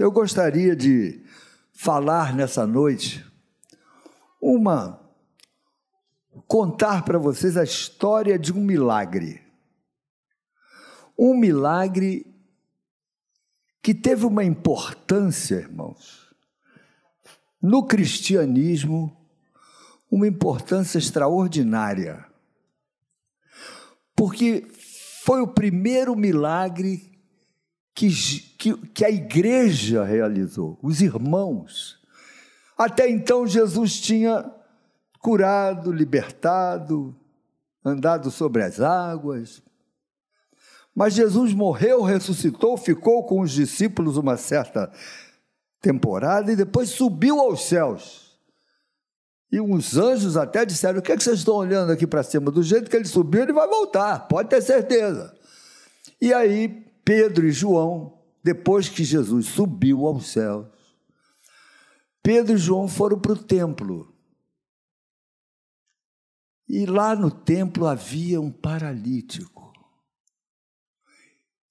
eu gostaria de falar nessa noite uma contar para vocês a história de um milagre. Um milagre que teve uma importância, irmãos, no cristianismo, uma importância extraordinária. Porque foi o primeiro milagre que, que, que a igreja realizou, os irmãos. Até então, Jesus tinha curado, libertado, andado sobre as águas. Mas Jesus morreu, ressuscitou, ficou com os discípulos uma certa temporada e depois subiu aos céus. E uns anjos até disseram: O que, é que vocês estão olhando aqui para cima? Do jeito que ele subiu, ele vai voltar, pode ter certeza. E aí, Pedro e João, depois que Jesus subiu aos céus, Pedro e João foram para o templo. E lá no templo havia um paralítico.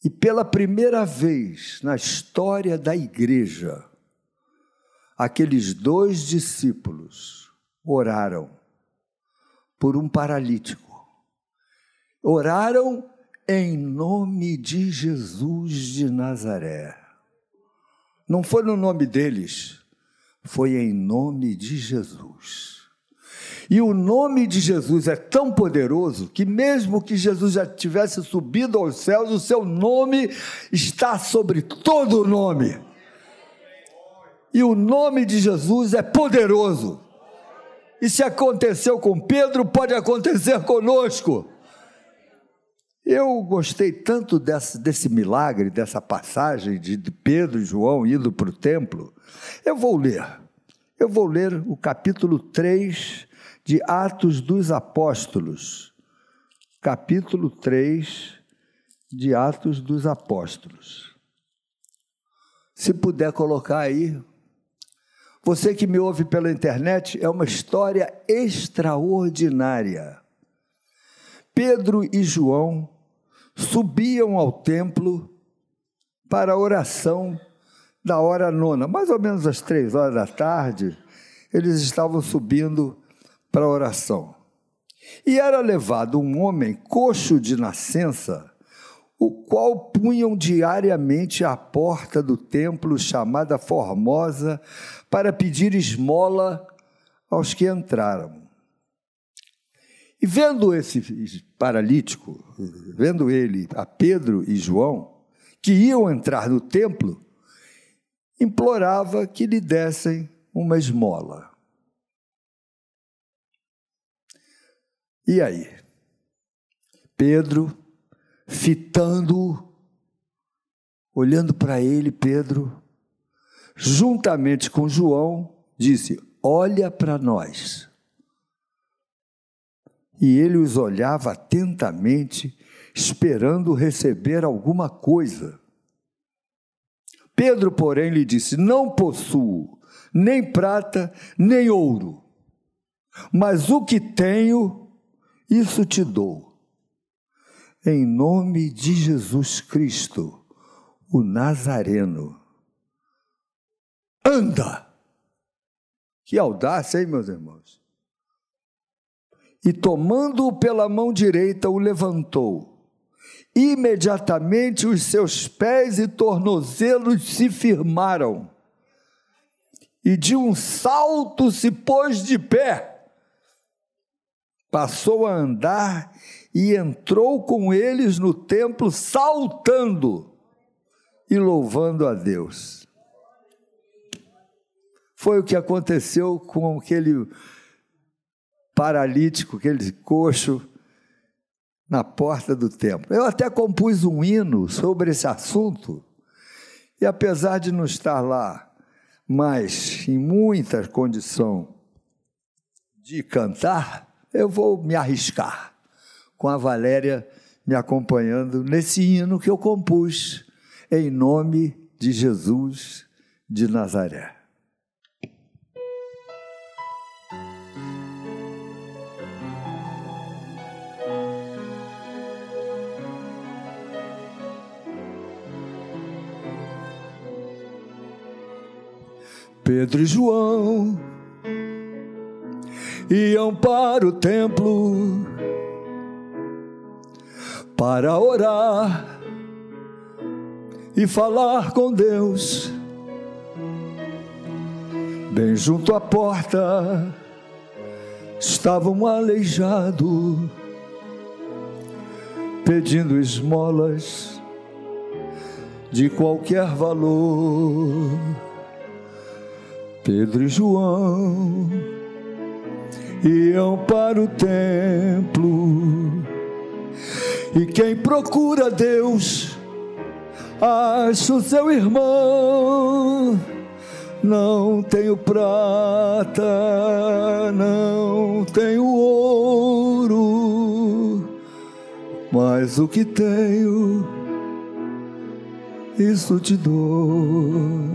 E pela primeira vez na história da igreja, aqueles dois discípulos oraram por um paralítico. Oraram em nome de Jesus de Nazaré. Não foi no nome deles, foi em nome de Jesus. E o nome de Jesus é tão poderoso que, mesmo que Jesus já tivesse subido aos céus, o seu nome está sobre todo o nome. E o nome de Jesus é poderoso. E se aconteceu com Pedro, pode acontecer conosco. Eu gostei tanto desse, desse milagre, dessa passagem de Pedro e João indo para o templo. Eu vou ler. Eu vou ler o capítulo 3 de Atos dos Apóstolos. Capítulo 3 de Atos dos Apóstolos. Se puder colocar aí. Você que me ouve pela internet, é uma história extraordinária. Pedro e João subiam ao templo para a oração da hora nona, mais ou menos às três horas da tarde, eles estavam subindo para a oração. E era levado um homem coxo de nascença, o qual punham diariamente à porta do templo chamada Formosa para pedir esmola aos que entraram. E vendo esse paralítico, vendo ele, a Pedro e João, que iam entrar no templo, implorava que lhe dessem uma esmola. E aí? Pedro, fitando, olhando para ele, Pedro, juntamente com João, disse: Olha para nós. E ele os olhava atentamente, esperando receber alguma coisa. Pedro, porém, lhe disse: Não possuo nem prata, nem ouro, mas o que tenho, isso te dou. Em nome de Jesus Cristo, o Nazareno. Anda! Que audácia, hein, meus irmãos? E tomando-o pela mão direita, o levantou. Imediatamente os seus pés e tornozelos se firmaram, e de um salto se pôs de pé. Passou a andar e entrou com eles no templo, saltando e louvando a Deus. Foi o que aconteceu com aquele paralítico, aquele coxo, na porta do templo. Eu até compus um hino sobre esse assunto, e apesar de não estar lá, mas em muita condição de cantar, eu vou me arriscar com a Valéria me acompanhando nesse hino que eu compus em nome de Jesus de Nazaré. Pedro e João iam para o templo para orar e falar com Deus. Bem junto à porta estava um aleijado pedindo esmolas de qualquer valor. Pedro e João iam para o templo. E quem procura Deus, acha o seu irmão. Não tenho prata, não tenho ouro, mas o que tenho, isso te dou.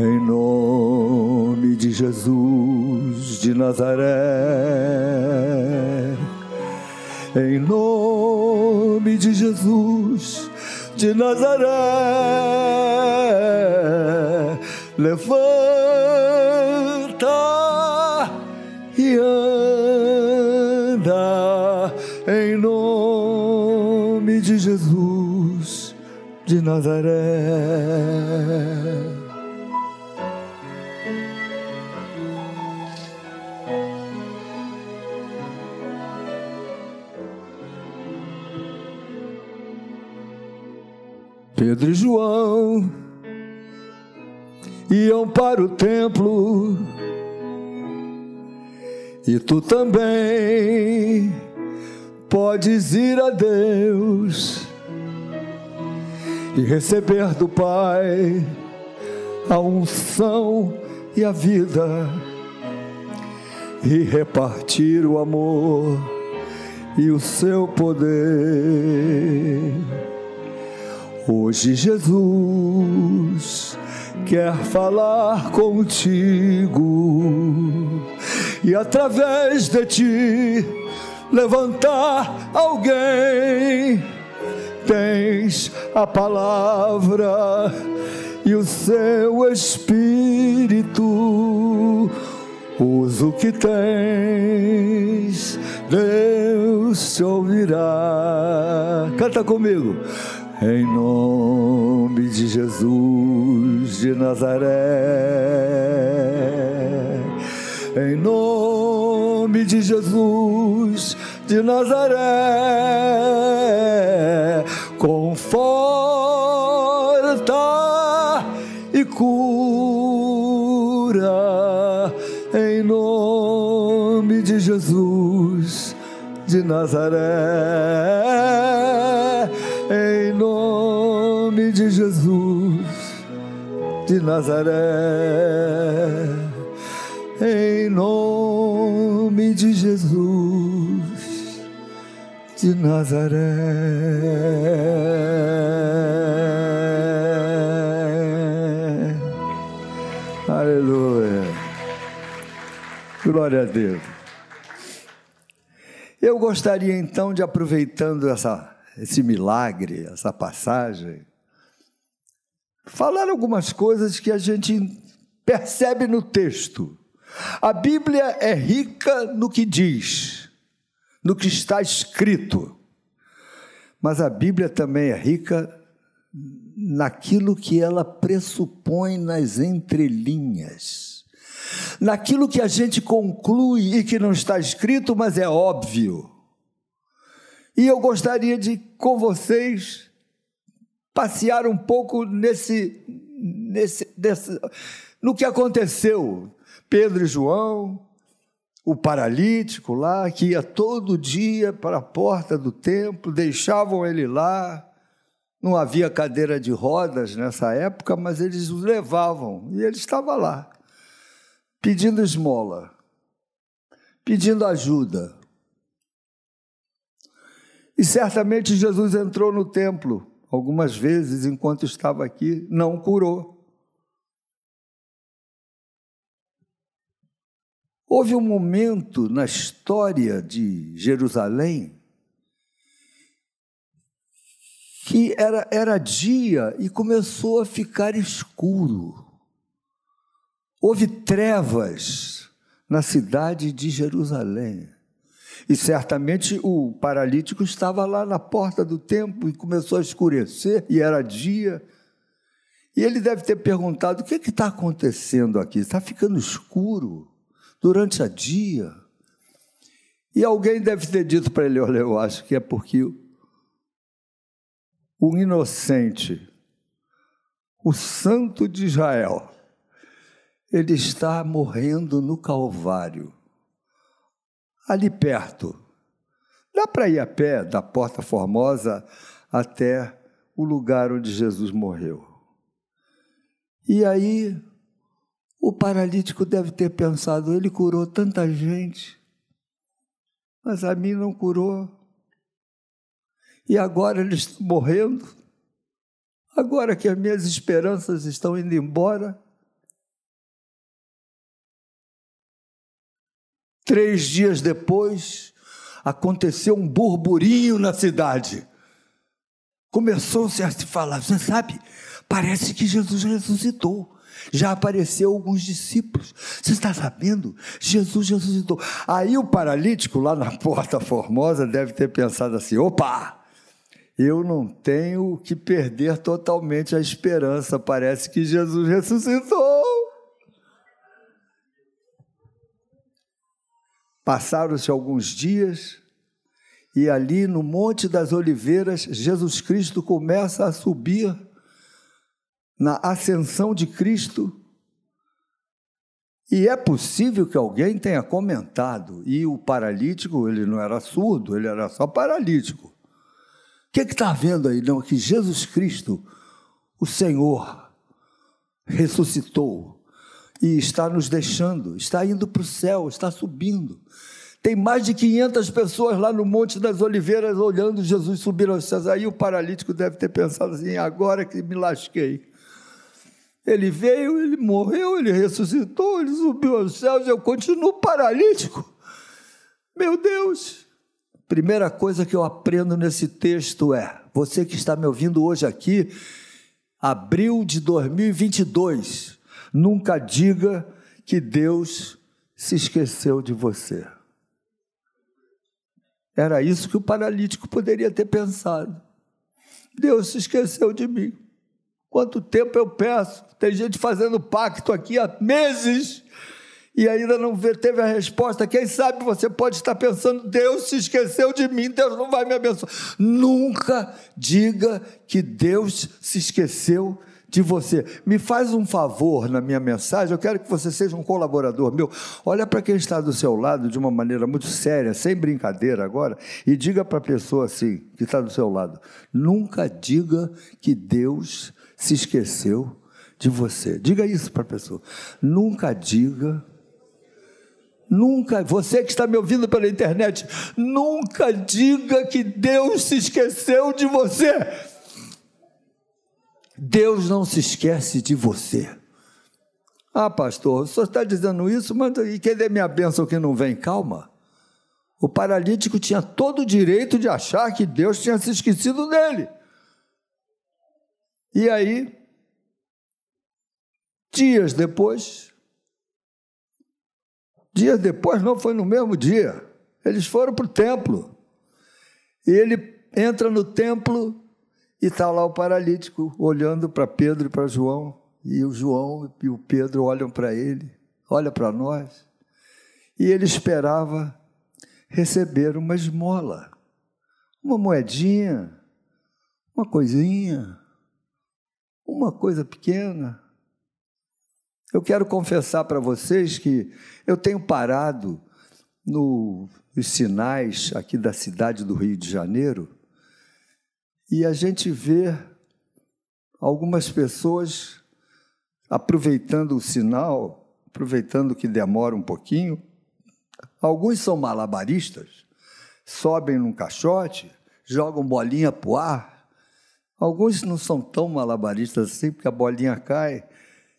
Em nome de Jesus de Nazaré. Em nome de Jesus de Nazaré. Levanta e anda em nome de Jesus de Nazaré. Pedro e João iam para o templo e tu também podes ir a Deus e receber do Pai a unção e a vida e repartir o amor e o seu poder. Hoje Jesus quer falar contigo e através de ti levantar alguém. Tens a palavra e o seu espírito. Usa o que tens, Deus te ouvirá. Canta comigo em nome de Jesus de Nazaré, em nome de Jesus de Nazaré, conforta e cura, em nome de Jesus de Nazaré nome de Jesus de Nazaré, em nome de Jesus de Nazaré. Aleluia. Glória a Deus. Eu gostaria então de aproveitando essa esse milagre, essa passagem, falar algumas coisas que a gente percebe no texto. A Bíblia é rica no que diz, no que está escrito, mas a Bíblia também é rica naquilo que ela pressupõe nas entrelinhas, naquilo que a gente conclui e que não está escrito, mas é óbvio. E eu gostaria de, com vocês, passear um pouco nesse, nesse, nesse, no que aconteceu. Pedro e João, o paralítico lá, que ia todo dia para a porta do templo, deixavam ele lá. Não havia cadeira de rodas nessa época, mas eles o levavam e ele estava lá, pedindo esmola, pedindo ajuda. E certamente Jesus entrou no templo algumas vezes enquanto estava aqui, não curou. Houve um momento na história de Jerusalém que era, era dia e começou a ficar escuro. Houve trevas na cidade de Jerusalém. E certamente o paralítico estava lá na porta do templo e começou a escurecer, e era dia. E ele deve ter perguntado: o que está acontecendo aqui? Está ficando escuro durante a dia. E alguém deve ter dito para ele: olha, eu acho que é porque o inocente, o santo de Israel, ele está morrendo no Calvário, ali perto. Dá para ir a pé da Porta Formosa até o lugar onde Jesus morreu. E aí, o paralítico deve ter pensado: ele curou tanta gente, mas a mim não curou e agora eles estão morrendo, agora que as minhas esperanças estão indo embora. Três dias depois, aconteceu um burburinho na cidade. Começou-se a se falar, você sabe, parece que Jesus ressuscitou. Já apareceu alguns discípulos. Você está sabendo? Jesus ressuscitou. Aí o paralítico lá na porta formosa deve ter pensado assim: opa! eu não tenho que perder totalmente a esperança. Parece que Jesus ressuscitou. Passaram-se alguns dias e ali no Monte das Oliveiras, Jesus Cristo começa a subir na ascensão de Cristo. E é possível que alguém tenha comentado, e o paralítico, ele não era surdo, ele era só paralítico. O que está vendo aí? Não, que Jesus Cristo, o Senhor, ressuscitou e está nos deixando, está indo para o céu, está subindo. Tem mais de 500 pessoas lá no Monte das Oliveiras olhando Jesus subir aos céus. Aí o paralítico deve ter pensado assim: agora que me lasquei. Ele veio, ele morreu, ele ressuscitou, ele subiu aos céus, eu continuo paralítico. Meu Deus, Primeira coisa que eu aprendo nesse texto é: você que está me ouvindo hoje aqui, abril de 2022, nunca diga que Deus se esqueceu de você. Era isso que o paralítico poderia ter pensado. Deus se esqueceu de mim. Quanto tempo eu peço? Tem gente fazendo pacto aqui há meses e ainda não teve a resposta, quem sabe você pode estar pensando: Deus se esqueceu de mim, Deus não vai me abençoar. Nunca diga que Deus se esqueceu de você. Me faz um favor na minha mensagem, eu quero que você seja um colaborador meu. Olha para quem está do seu lado de uma maneira muito séria, sem brincadeira agora, e diga para a pessoa assim, que está do seu lado: nunca diga que Deus se esqueceu de você. Diga isso para a pessoa. Nunca diga Nunca, você que está me ouvindo pela internet, nunca diga que Deus se esqueceu de você. Deus não se esquece de você. Ah, pastor, o senhor está dizendo isso, mas e cadê minha bênção que não vem? Calma. O paralítico tinha todo o direito de achar que Deus tinha se esquecido dele. E aí, dias depois, Dias depois, não foi no mesmo dia. Eles foram para o templo. E ele entra no templo e está lá o paralítico olhando para Pedro e para João. E o João e o Pedro olham para ele, olha para nós. E ele esperava receber uma esmola, uma moedinha, uma coisinha, uma coisa pequena. Eu quero confessar para vocês que eu tenho parado nos sinais aqui da cidade do Rio de Janeiro e a gente vê algumas pessoas aproveitando o sinal, aproveitando que demora um pouquinho. Alguns são malabaristas, sobem num caixote, jogam bolinha para o ar. Alguns não são tão malabaristas assim, porque a bolinha cai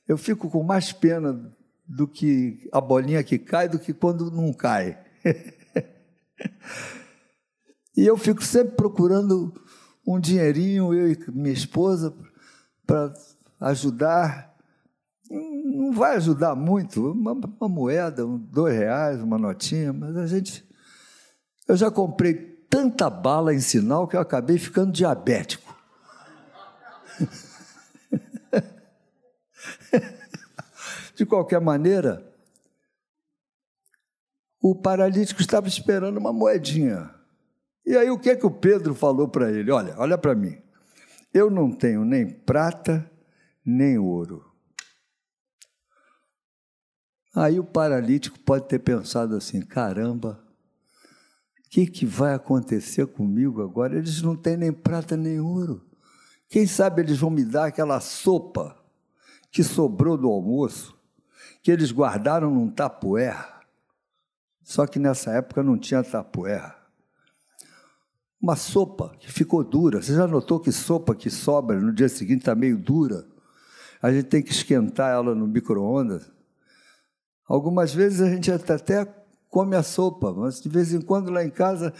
eu fico com mais pena do que a bolinha que cai do que quando não cai. e eu fico sempre procurando um dinheirinho, eu e minha esposa, para ajudar. Não vai ajudar muito, uma, uma moeda, um, dois reais, uma notinha, mas a gente. Eu já comprei tanta bala em sinal que eu acabei ficando diabético. De qualquer maneira, o paralítico estava esperando uma moedinha. E aí o que é que o Pedro falou para ele? Olha, olha para mim. Eu não tenho nem prata, nem ouro. Aí o paralítico pode ter pensado assim: caramba, o que, que vai acontecer comigo agora? Eles não têm nem prata nem ouro. Quem sabe eles vão me dar aquela sopa que sobrou do almoço, que eles guardaram num tapoer. Só que nessa época não tinha tapoer. Uma sopa que ficou dura. Você já notou que sopa que sobra no dia seguinte está meio dura? A gente tem que esquentar ela no micro-ondas. Algumas vezes a gente até come a sopa, mas de vez em quando lá em casa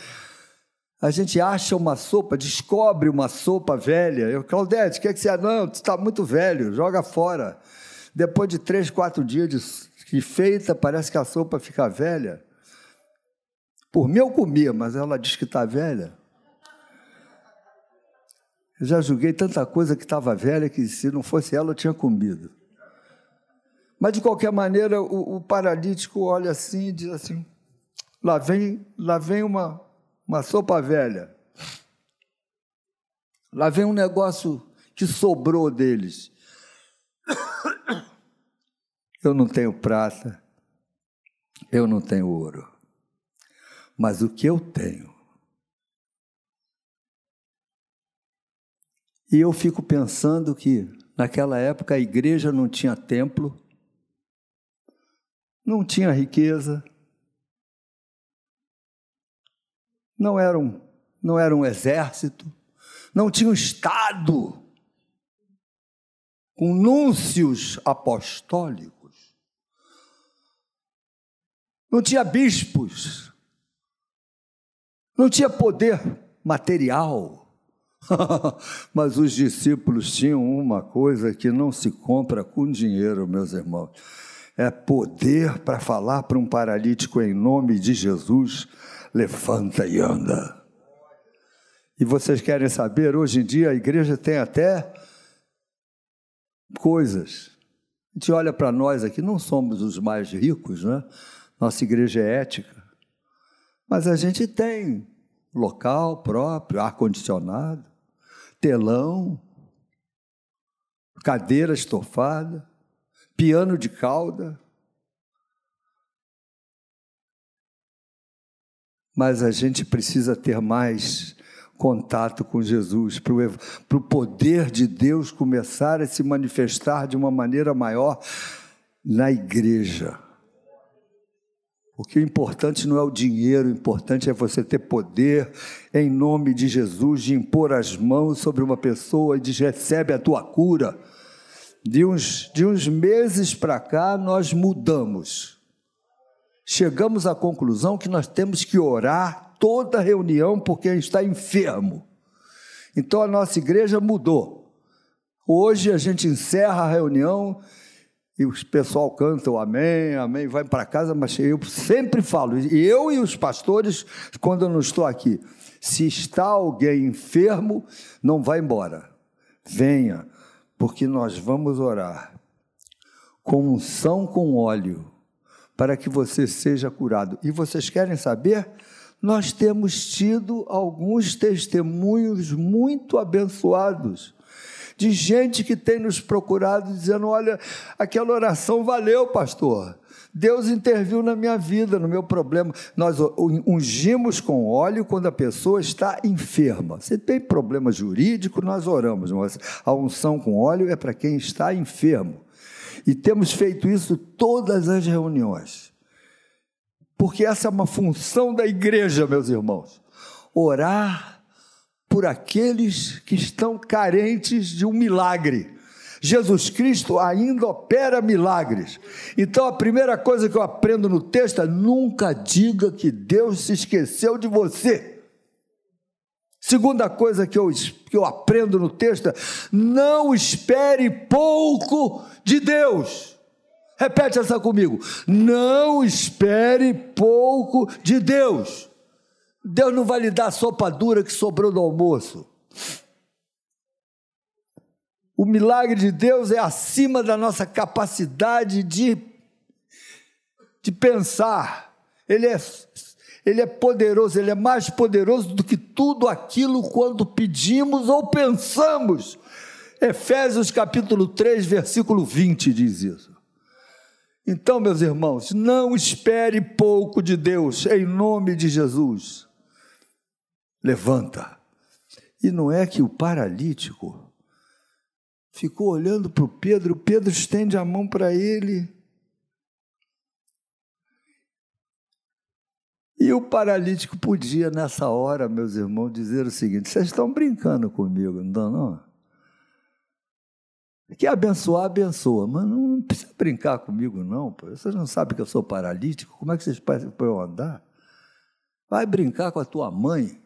a gente acha uma sopa, descobre uma sopa velha. Eu, Claudete, o que, é que você. Não, tu está muito velho, joga fora. Depois de três, quatro dias de feita, parece que a sopa fica velha. Por mim eu comia, mas ela diz que está velha. Eu já julguei tanta coisa que estava velha que se não fosse ela eu tinha comido. Mas de qualquer maneira o, o paralítico olha assim e diz assim: lá vem, lá vem uma, uma sopa velha. Lá vem um negócio que sobrou deles. Eu não tenho prata, eu não tenho ouro. Mas o que eu tenho? E eu fico pensando que naquela época a igreja não tinha templo, não tinha riqueza, não era um, não era um exército, não tinha um Estado com núncios apostólicos, não tinha bispos, não tinha poder material. Mas os discípulos tinham uma coisa que não se compra com dinheiro, meus irmãos. É poder para falar para um paralítico em nome de Jesus: levanta e anda. E vocês querem saber? Hoje em dia a igreja tem até coisas. A gente olha para nós aqui, não somos os mais ricos, né? Nossa igreja é ética. Mas a gente tem local próprio, ar-condicionado, telão, cadeira estofada, piano de cauda. Mas a gente precisa ter mais contato com Jesus, para o poder de Deus começar a se manifestar de uma maneira maior na igreja. Porque o importante não é o dinheiro, o importante é você ter poder em nome de Jesus, de impor as mãos sobre uma pessoa e diz: recebe a tua cura. De uns, de uns meses para cá, nós mudamos. Chegamos à conclusão que nós temos que orar toda reunião porque está enfermo. Então a nossa igreja mudou. Hoje a gente encerra a reunião e o pessoal canta o amém, amém, vai para casa, mas eu sempre falo, eu e os pastores, quando eu não estou aqui, se está alguém enfermo, não vá embora, venha, porque nós vamos orar com unção com óleo, para que você seja curado. E vocês querem saber? Nós temos tido alguns testemunhos muito abençoados de gente que tem nos procurado dizendo: olha, aquela oração valeu, pastor. Deus interviu na minha vida, no meu problema. Nós ungimos com óleo quando a pessoa está enferma. Se tem problema jurídico, nós oramos, mas a unção com óleo é para quem está enfermo. E temos feito isso todas as reuniões. Porque essa é uma função da igreja, meus irmãos. Orar por aqueles que estão carentes de um milagre. Jesus Cristo ainda opera milagres. Então a primeira coisa que eu aprendo no texto é: nunca diga que Deus se esqueceu de você. Segunda coisa que eu, que eu aprendo no texto é: não espere pouco de Deus. Repete essa comigo. Não espere pouco de Deus. Deus não vai lhe dar a sopa dura que sobrou do almoço. O milagre de Deus é acima da nossa capacidade de, de pensar. Ele é ele é poderoso, Ele é mais poderoso do que tudo aquilo quando pedimos ou pensamos. Efésios capítulo 3, versículo 20 diz isso. Então, meus irmãos, não espere pouco de Deus, em nome de Jesus. Levanta. E não é que o paralítico ficou olhando para o Pedro, Pedro estende a mão para ele E o paralítico podia, nessa hora, meus irmãos, dizer o seguinte: vocês estão brincando comigo, não estão, não? Que abençoar, abençoa, mas não precisa brincar comigo, não. Pô. Vocês não sabem que eu sou paralítico? Como é que vocês podem andar? Vai brincar com a tua mãe.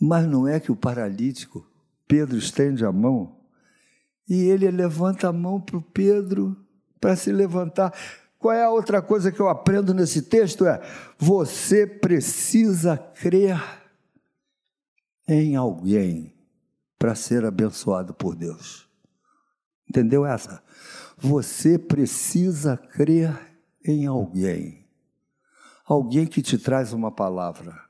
Mas não é que o paralítico, Pedro estende a mão, e ele levanta a mão para o Pedro para se levantar. Qual é a outra coisa que eu aprendo nesse texto? É você precisa crer em alguém para ser abençoado por Deus. Entendeu essa? Você precisa crer em alguém. Alguém que te traz uma palavra.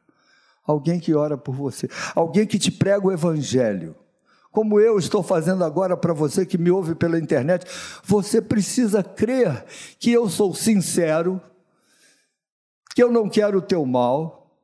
Alguém que ora por você. Alguém que te prega o evangelho como eu estou fazendo agora para você que me ouve pela internet, você precisa crer que eu sou sincero, que eu não quero o teu mal,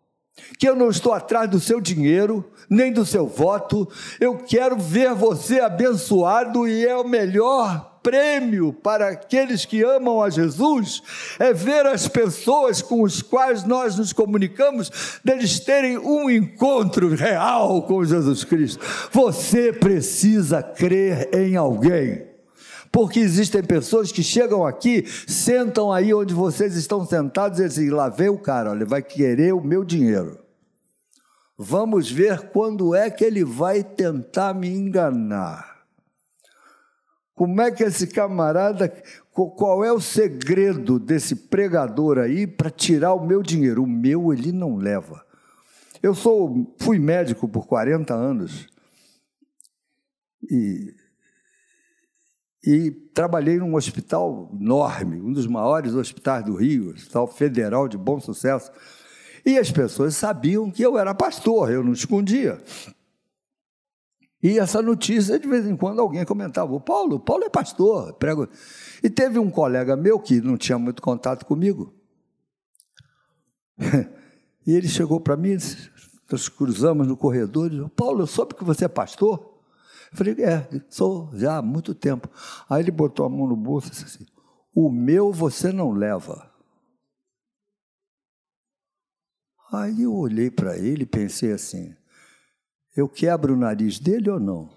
que eu não estou atrás do seu dinheiro, nem do seu voto, eu quero ver você abençoado e é o melhor prêmio para aqueles que amam a Jesus é ver as pessoas com os quais nós nos comunicamos, deles terem um encontro real com Jesus Cristo. Você precisa crer em alguém. Porque existem pessoas que chegam aqui, sentam aí onde vocês estão sentados e dizem: lá vem o cara, ele vai querer o meu dinheiro. Vamos ver quando é que ele vai tentar me enganar. Como é que esse camarada, qual é o segredo desse pregador aí para tirar o meu dinheiro? O meu ele não leva. Eu sou, fui médico por 40 anos e, e trabalhei num hospital enorme, um dos maiores hospitais do Rio, Hospital Federal de Bom Sucesso. E as pessoas sabiam que eu era pastor, eu não escondia. E essa notícia, de vez em quando, alguém comentava: o Paulo, Paulo é pastor, prego. E teve um colega meu que não tinha muito contato comigo. e ele chegou para mim, nós cruzamos no corredor e disse: Paulo, eu soube que você é pastor. Eu falei: é, sou já há muito tempo. Aí ele botou a mão no bolso e disse assim: o meu você não leva. Aí eu olhei para ele e pensei assim: eu quebro o nariz dele ou não?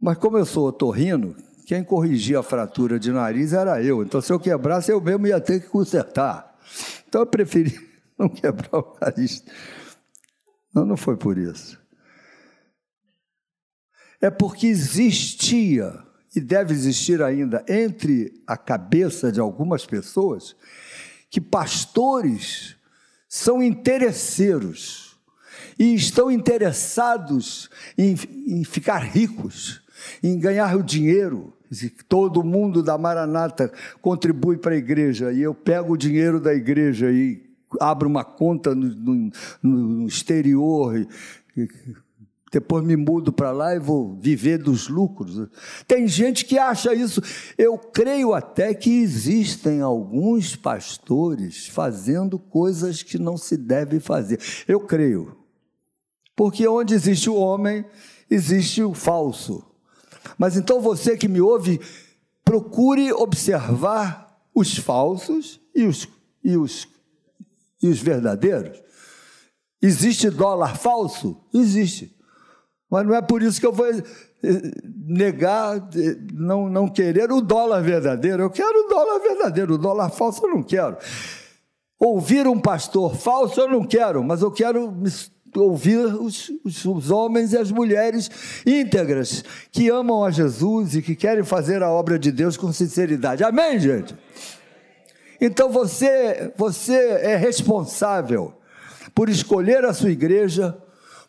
Mas como eu sou otorrino, quem corrigia a fratura de nariz era eu. Então, se eu quebrasse, eu mesmo ia ter que consertar. Então, eu preferi não quebrar o nariz. Não, não foi por isso. É porque existia, e deve existir ainda, entre a cabeça de algumas pessoas, que pastores são interesseiros e estão interessados em, em ficar ricos, em ganhar o dinheiro. Todo mundo da Maranata contribui para a igreja e eu pego o dinheiro da igreja e abro uma conta no, no, no exterior. E, e, depois me mudo para lá e vou viver dos lucros. Tem gente que acha isso. Eu creio até que existem alguns pastores fazendo coisas que não se deve fazer. Eu creio. Porque onde existe o homem, existe o falso. Mas então você que me ouve, procure observar os falsos e os, e os, e os verdadeiros. Existe dólar falso? Existe. Mas não é por isso que eu vou eh, negar, eh, não, não querer o dólar verdadeiro. Eu quero o dólar verdadeiro, o dólar falso eu não quero. Ouvir um pastor falso eu não quero, mas eu quero ouvir os, os, os, homens e as mulheres íntegras que amam a Jesus e que querem fazer a obra de Deus com sinceridade. Amém, gente? Então você, você é responsável por escolher a sua igreja,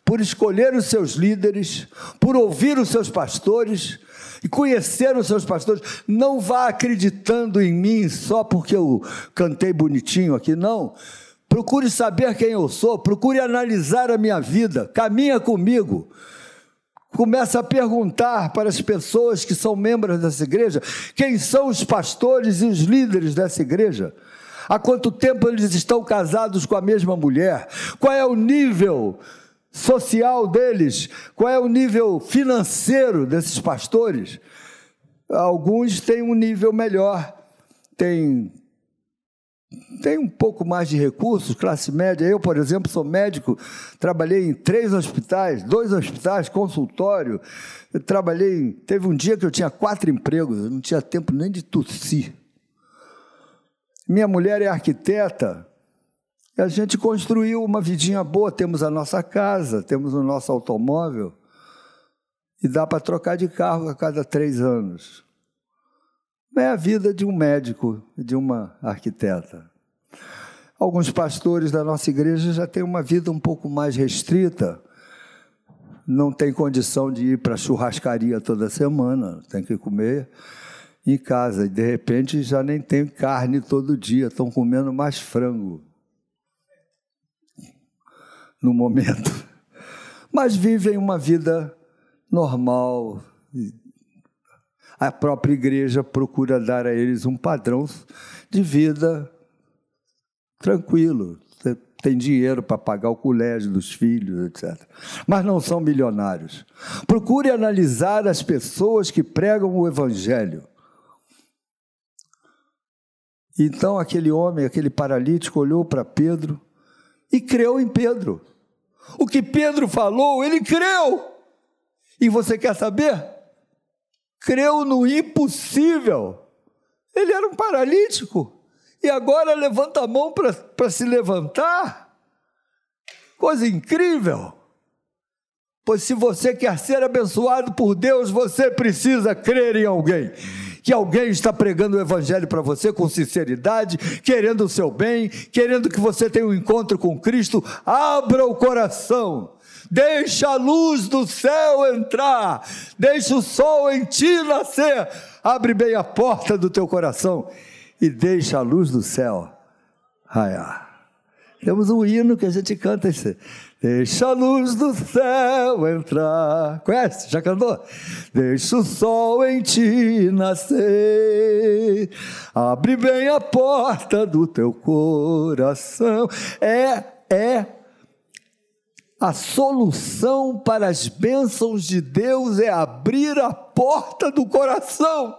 por escolher os seus líderes, por ouvir os seus pastores e conhecer os seus pastores. Não vá acreditando em mim só porque eu cantei bonitinho aqui, não. Procure saber quem eu sou, procure analisar a minha vida, caminha comigo. Começa a perguntar para as pessoas que são membros dessa igreja quem são os pastores e os líderes dessa igreja. Há quanto tempo eles estão casados com a mesma mulher? Qual é o nível social deles? Qual é o nível financeiro desses pastores? Alguns têm um nível melhor, têm tem um pouco mais de recursos, classe média. Eu, por exemplo, sou médico, trabalhei em três hospitais, dois hospitais, consultório. Eu trabalhei. Teve um dia que eu tinha quatro empregos, eu não tinha tempo nem de tossir. Minha mulher é arquiteta. A gente construiu uma vidinha boa. Temos a nossa casa, temos o nosso automóvel. E dá para trocar de carro a cada três anos é a vida de um médico, de uma arquiteta. Alguns pastores da nossa igreja já têm uma vida um pouco mais restrita, não tem condição de ir para a churrascaria toda semana, tem que comer em casa. E de repente já nem tem carne todo dia, estão comendo mais frango no momento. Mas vivem uma vida normal, a própria igreja procura dar a eles um padrão de vida tranquilo. Tem dinheiro para pagar o colégio dos filhos, etc. Mas não são milionários. Procure analisar as pessoas que pregam o evangelho. Então aquele homem, aquele paralítico, olhou para Pedro e creu em Pedro. O que Pedro falou, ele creu. E você quer saber? Creu no impossível. Ele era um paralítico e agora levanta a mão para se levantar. Coisa incrível. Pois se você quer ser abençoado por Deus, você precisa crer em alguém. Que alguém está pregando o Evangelho para você com sinceridade, querendo o seu bem, querendo que você tenha um encontro com Cristo. Abra o coração deixa a luz do céu entrar, deixa o sol em ti nascer, abre bem a porta do teu coração e deixa a luz do céu raiar. Temos um hino que a gente canta esse. Deixa a luz do céu entrar. Conhece? Já cantou? Deixa o sol em ti nascer. Abre bem a porta do teu coração. É, é a solução para as bênçãos de Deus é abrir a porta do coração.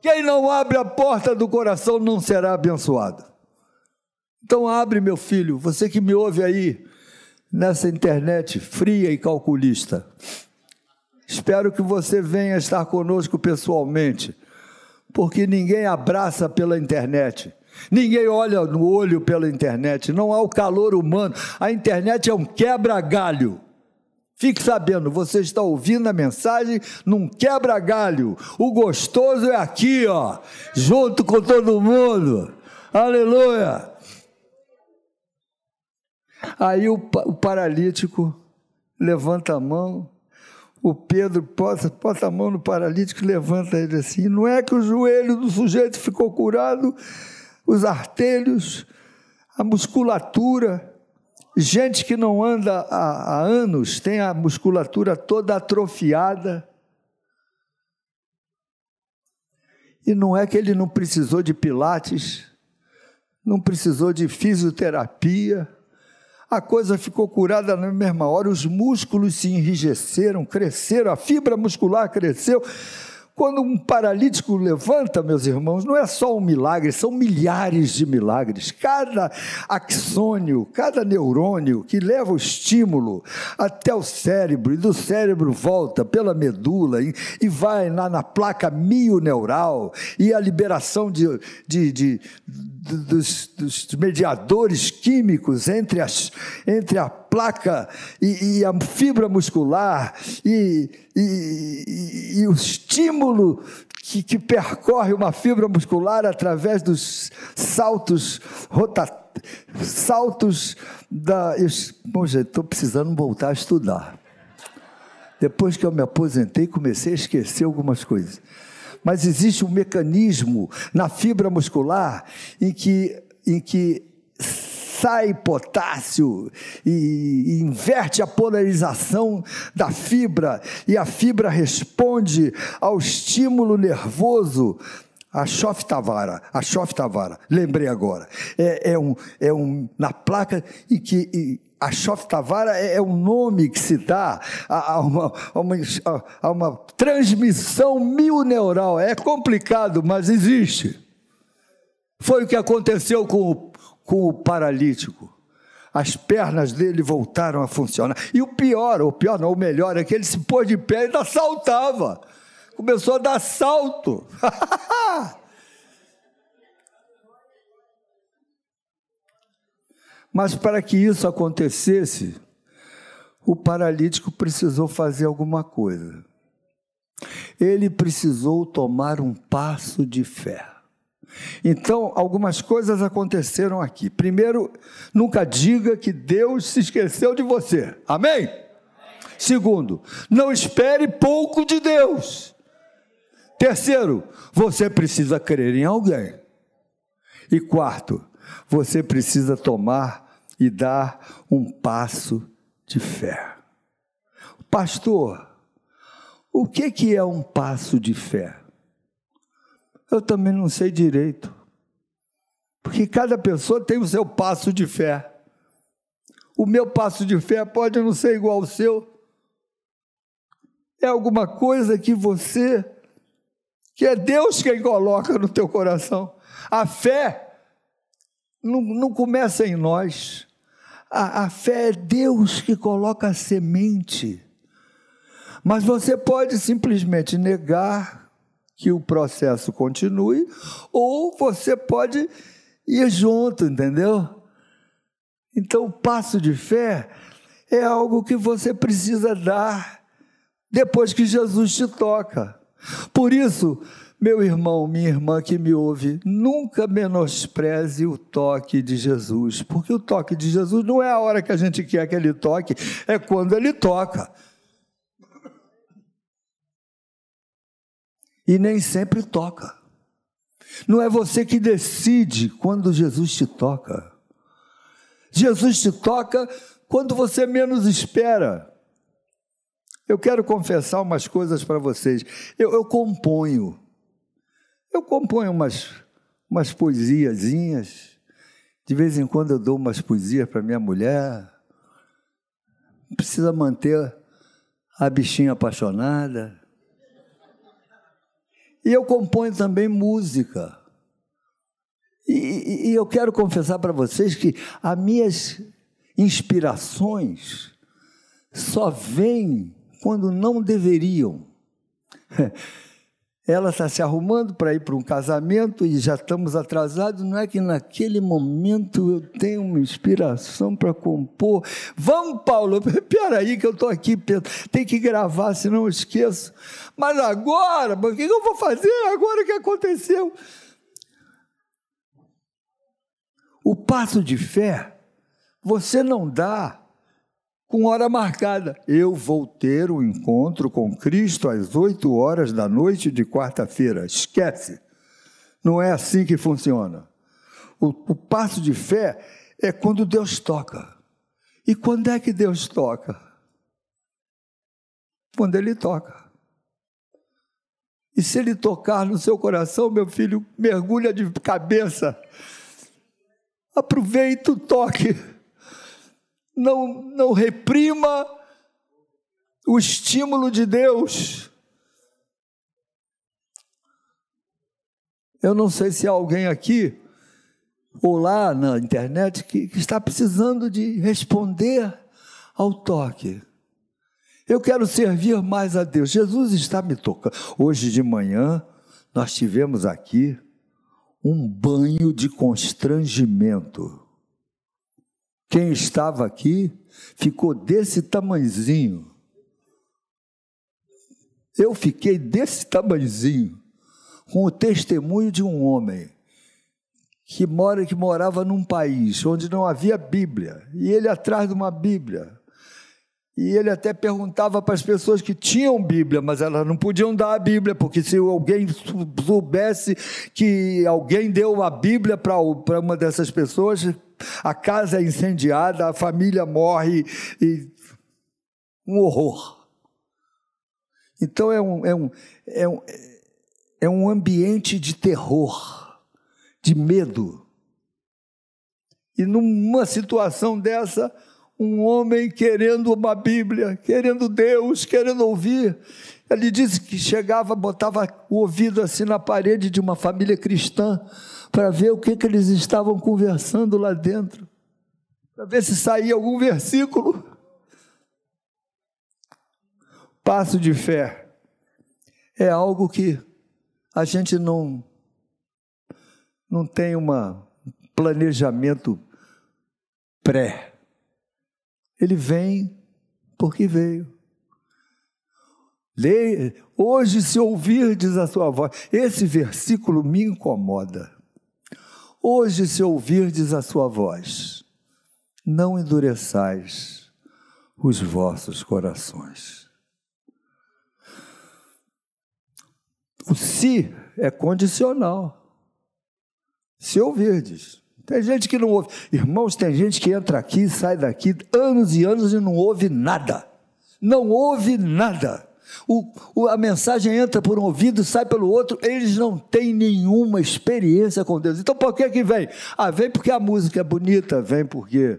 Quem não abre a porta do coração não será abençoado. Então abre, meu filho, você que me ouve aí nessa internet fria e calculista. Espero que você venha estar conosco pessoalmente, porque ninguém abraça pela internet. Ninguém olha no olho pela internet, não há o calor humano. A internet é um quebra-galho. Fique sabendo, você está ouvindo a mensagem num quebra-galho. O gostoso é aqui, ó, junto com todo mundo. Aleluia. Aí o, o paralítico levanta a mão, o Pedro posa, posa a mão no paralítico e levanta ele assim. Não é que o joelho do sujeito ficou curado, os artelhos, a musculatura. Gente que não anda há, há anos tem a musculatura toda atrofiada. E não é que ele não precisou de pilates, não precisou de fisioterapia, a coisa ficou curada na mesma hora, os músculos se enrijeceram, cresceram, a fibra muscular cresceu. Quando um paralítico levanta, meus irmãos, não é só um milagre, são milhares de milagres. Cada axônio, cada neurônio que leva o estímulo até o cérebro, e do cérebro volta pela medula e, e vai lá na placa mioneural, e a liberação de, de, de, de dos, dos, mediadores químicos entre, as, entre a placa e, e a fibra muscular e, e, e o estímulo que, que, percorre uma fibra muscular através dos saltos rotatórios saltos da. bom, gente, estou precisando voltar a estudar. Depois que eu me aposentei, comecei a esquecer algumas coisas. Mas existe um mecanismo na fibra muscular em que, em que sai potássio e, e inverte a polarização da fibra e a fibra responde ao estímulo nervoso a Shoftavara, a Shoftavara, lembrei agora. É, é, um, é um, na placa em que e, a Shoftavara é, é um nome que se dá a, a, uma, a, uma, a uma transmissão milneural. É complicado, mas existe. Foi o que aconteceu com o, com o paralítico. As pernas dele voltaram a funcionar. E o pior, o pior não, o melhor, é que ele se pôs de pé e ainda saltava começou a dar salto. Mas para que isso acontecesse, o paralítico precisou fazer alguma coisa. Ele precisou tomar um passo de fé. Então, algumas coisas aconteceram aqui. Primeiro, nunca diga que Deus se esqueceu de você. Amém? Segundo, não espere pouco de Deus. Terceiro, você precisa crer em alguém. E quarto, você precisa tomar e dar um passo de fé. Pastor, o que, é um passo de fé? Eu também não sei direito. Porque cada pessoa tem o seu passo de fé. O meu passo de fé pode não ser igual ao seu. É alguma coisa que você que é Deus quem coloca no teu coração. A fé não, não começa em nós. A, a fé é Deus que coloca a semente. Mas você pode simplesmente negar que o processo continue, ou você pode ir junto, entendeu? Então, o passo de fé é algo que você precisa dar depois que Jesus te toca. Por isso, meu irmão, minha irmã que me ouve, nunca menospreze o toque de Jesus, porque o toque de Jesus não é a hora que a gente quer que ele toque, é quando ele toca. E nem sempre toca. Não é você que decide quando Jesus te toca. Jesus te toca quando você menos espera. Eu quero confessar umas coisas para vocês. Eu, eu, componho. Eu componho umas, umas poesiazinhas. De vez em quando eu dou umas poesias para minha mulher. Precisa manter a bichinha apaixonada. E eu componho também música. E, e, eu quero confessar para vocês que as minhas inspirações só vêm quando não deveriam. Ela está se arrumando para ir para um casamento e já estamos atrasados. Não é que naquele momento eu tenho uma inspiração para compor. Vamos, Paulo, espera aí que eu estou aqui, tem que gravar, senão eu esqueço. Mas agora, o que eu vou fazer agora que aconteceu? O passo de fé, você não dá com hora marcada. Eu vou ter um encontro com Cristo às 8 horas da noite de quarta-feira. Esquece. Não é assim que funciona. O, o passo de fé é quando Deus toca. E quando é que Deus toca? Quando Ele toca. E se Ele tocar no seu coração, meu filho, mergulha de cabeça. Aproveita o toque não, não reprima o estímulo de Deus. Eu não sei se há alguém aqui ou lá na internet que, que está precisando de responder ao toque. Eu quero servir mais a Deus. Jesus está me tocando. Hoje de manhã, nós tivemos aqui um banho de constrangimento. Quem estava aqui ficou desse tamanzinho. Eu fiquei desse tamanzinho, com o testemunho de um homem que mora que morava num país onde não havia Bíblia, e ele atrás de uma Bíblia. E ele até perguntava para as pessoas que tinham Bíblia, mas elas não podiam dar a Bíblia, porque se alguém soubesse que alguém deu a Bíblia para uma dessas pessoas, a casa é incendiada, a família morre, e um horror. Então é um, é um, é um, é um ambiente de terror, de medo. E numa situação dessa, um homem querendo uma Bíblia, querendo Deus, querendo ouvir. Ele disse que chegava, botava o ouvido assim na parede de uma família cristã para ver o que, que eles estavam conversando lá dentro, para ver se saía algum versículo. Passo de fé é algo que a gente não não tem um planejamento pré ele vem porque veio. Leia, hoje, se ouvirdes a sua voz, esse versículo me incomoda. Hoje, se ouvirdes a sua voz, não endureçais os vossos corações. O se é condicional. Se ouvirdes. Tem gente que não ouve. Irmãos, tem gente que entra aqui sai daqui anos e anos e não ouve nada. Não ouve nada. O, o, a mensagem entra por um ouvido, sai pelo outro, eles não têm nenhuma experiência com Deus. Então por que que vem? Ah, vem porque a música é bonita, vem porque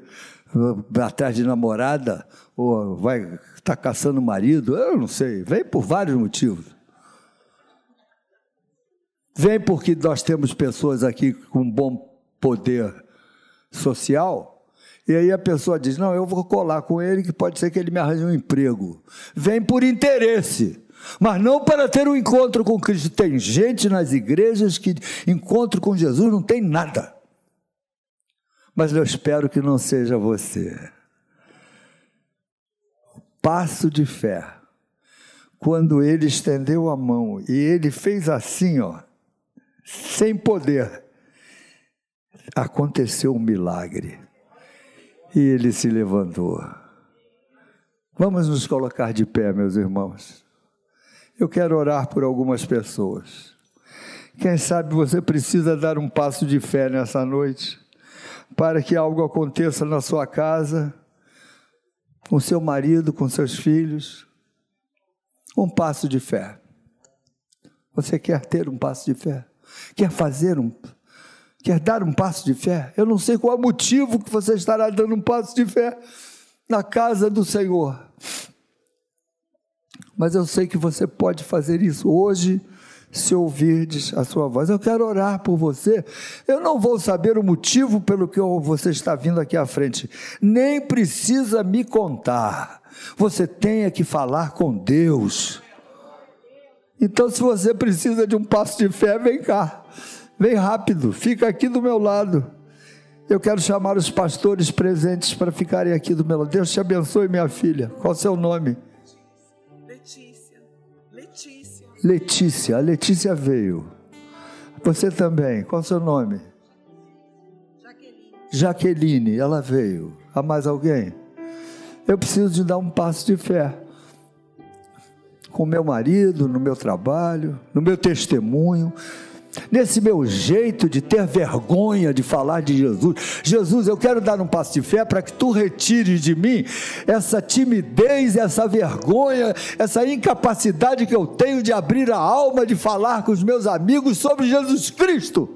uh, atrás de namorada, ou vai estar tá caçando marido, eu não sei, vem por vários motivos. Vem porque nós temos pessoas aqui com bom poder social, e aí a pessoa diz: Não, eu vou colar com ele, que pode ser que ele me arranje um emprego. Vem por interesse, mas não para ter um encontro com Cristo. Tem gente nas igrejas que encontro com Jesus não tem nada. Mas eu espero que não seja você. Passo de fé. Quando ele estendeu a mão e ele fez assim, ó, sem poder aconteceu um milagre. E ele se levantou. Vamos nos colocar de pé, meus irmãos. Eu quero orar por algumas pessoas. Quem sabe você precisa dar um passo de fé nessa noite, para que algo aconteça na sua casa, com seu marido, com seus filhos. Um passo de fé. Você quer ter um passo de fé? Quer fazer um Quer dar um passo de fé? Eu não sei qual é o motivo que você estará dando um passo de fé na casa do Senhor. Mas eu sei que você pode fazer isso hoje, se ouvirdes a sua voz. Eu quero orar por você. Eu não vou saber o motivo pelo que você está vindo aqui à frente. Nem precisa me contar. Você tem que falar com Deus. Então, se você precisa de um passo de fé, vem cá. Vem rápido, fica aqui do meu lado. Eu quero chamar os pastores presentes para ficarem aqui do meu lado. Deus te abençoe, minha filha. Qual o seu nome? Letícia. Letícia. Letícia. A Letícia veio. Você também. Qual o seu nome? Jaqueline. Jaqueline. Ela veio. Há mais alguém? Eu preciso de dar um passo de fé. Com meu marido, no meu trabalho, no meu testemunho nesse meu jeito de ter vergonha de falar de Jesus. Jesus, eu quero dar um passo de fé para que tu retires de mim essa timidez, essa vergonha, essa incapacidade que eu tenho de abrir a alma, de falar com os meus amigos sobre Jesus Cristo.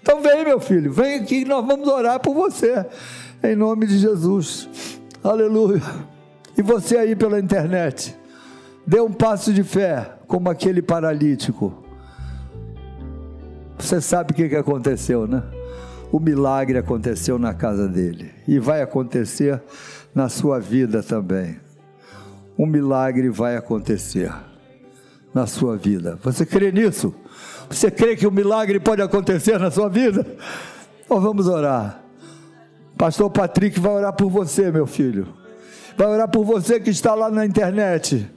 Então vem, meu filho, vem aqui nós vamos orar por você, em nome de Jesus. Aleluia. E você aí pela internet, dê um passo de fé, como aquele paralítico Você sabe o que aconteceu, né? O milagre aconteceu na casa dele e vai acontecer na sua vida também. Um milagre vai acontecer na sua vida. Você crê nisso? Você crê que o um milagre pode acontecer na sua vida? Então vamos orar. Pastor Patrick vai orar por você, meu filho. Vai orar por você que está lá na internet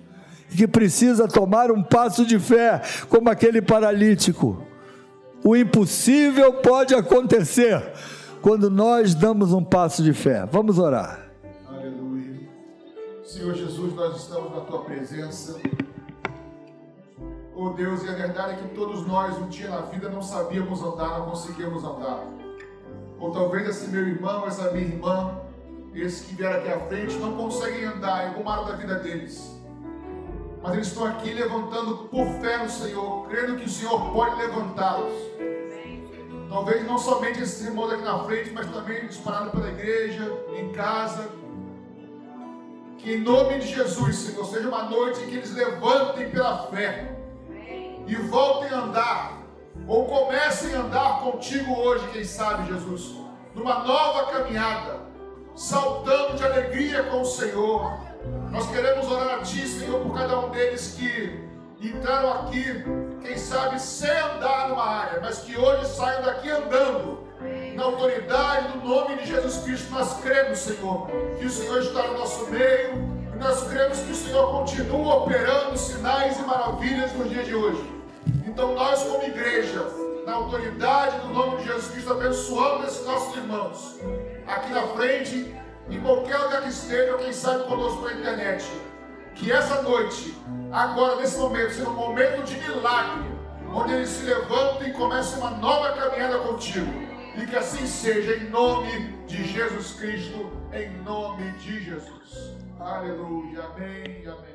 e que precisa tomar um passo de fé, como aquele paralítico. O impossível pode acontecer quando nós damos um passo de fé. Vamos orar. Aleluia. Senhor Jesus, nós estamos na tua presença. Oh Deus, e a verdade é que todos nós um dia na vida não sabíamos andar, não conseguíamos andar. Ou talvez esse meu irmão, essa minha irmã, esses que vieram aqui à frente, não conseguem andar em alguma área da vida deles. Mas eles estão aqui levantando por fé no Senhor, crendo que o Senhor pode levantá-los. Talvez não somente esses irmãos aqui na frente, mas também espalhados pela igreja, em casa. Que em nome de Jesus, Senhor, seja uma noite que eles levantem pela fé e voltem a andar, ou comecem a andar contigo hoje, quem sabe, Jesus, numa nova caminhada, saltando de alegria com o Senhor. Nós queremos orar a Ti, Senhor, por cada um deles que entraram aqui, quem sabe sem andar numa área, mas que hoje saiam daqui andando. Na autoridade do nome de Jesus Cristo, nós cremos, Senhor, que o Senhor está no nosso meio, e nós cremos que o Senhor continua operando sinais e maravilhas no dia de hoje. Então, nós, como igreja, na autoridade do nome de Jesus Cristo, abençoamos esses nossos irmãos aqui na frente, em qualquer lugar que esteja, quem sabe conosco pela internet. Que essa noite, agora, nesse momento, seja um momento de milagre, onde eles se levantem e comecem uma nova caminhada contigo. E que assim seja, em nome de Jesus Cristo, em nome de Jesus. Aleluia. Amém. Amém.